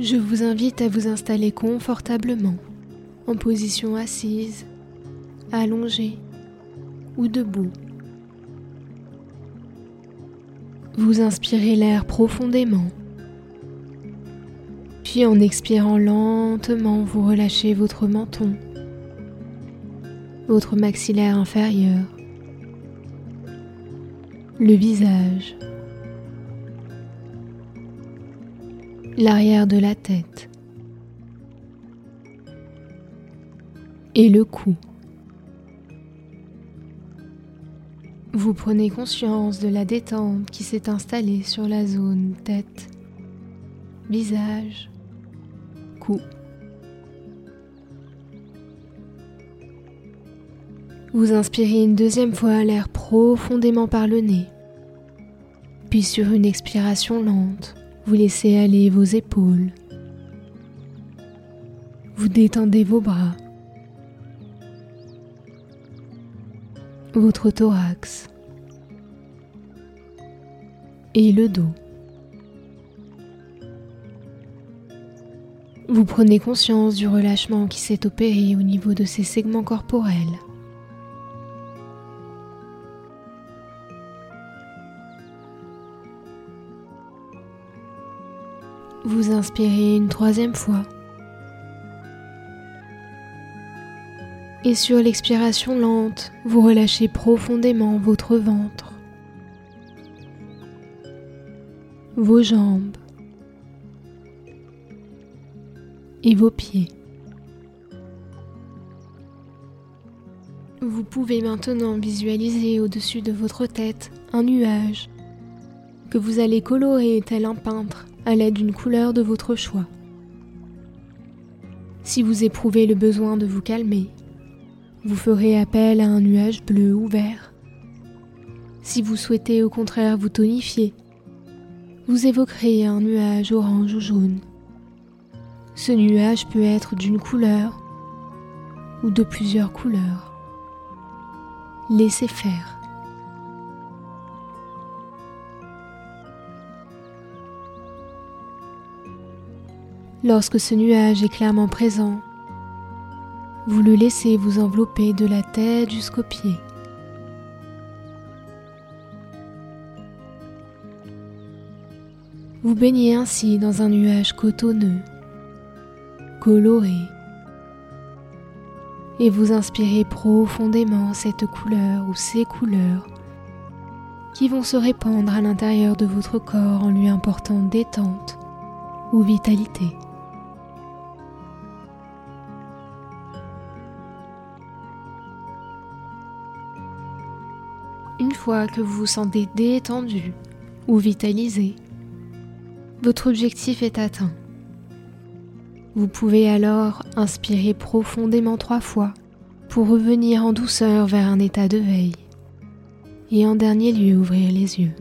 Je vous invite à vous installer confortablement, en position assise, allongée ou debout. Vous inspirez l'air profondément, puis en expirant lentement, vous relâchez votre menton, votre maxillaire inférieur, le visage, l'arrière de la tête et le cou. Vous prenez conscience de la détente qui s'est installée sur la zone tête, visage, cou. Vous inspirez une deuxième fois l'air profondément par le nez, puis sur une expiration lente, vous laissez aller vos épaules. Vous détendez vos bras, votre thorax et le dos. Vous prenez conscience du relâchement qui s'est opéré au niveau de ces segments corporels. Vous inspirez une troisième fois. Et sur l'expiration lente, vous relâchez profondément votre ventre, vos jambes et vos pieds. Vous pouvez maintenant visualiser au-dessus de votre tête un nuage que vous allez colorer tel un peintre à l'aide d'une couleur de votre choix. Si vous éprouvez le besoin de vous calmer, vous ferez appel à un nuage bleu ou vert. Si vous souhaitez au contraire vous tonifier, vous évoquerez un nuage orange ou jaune. Ce nuage peut être d'une couleur ou de plusieurs couleurs. Laissez faire. Lorsque ce nuage est clairement présent, vous le laissez vous envelopper de la tête jusqu'aux pieds. Vous baignez ainsi dans un nuage cotonneux, coloré, et vous inspirez profondément cette couleur ou ces couleurs qui vont se répandre à l'intérieur de votre corps en lui apportant détente ou vitalité. Une fois que vous vous sentez détendu ou vitalisé, votre objectif est atteint. Vous pouvez alors inspirer profondément trois fois pour revenir en douceur vers un état de veille et en dernier lieu ouvrir les yeux.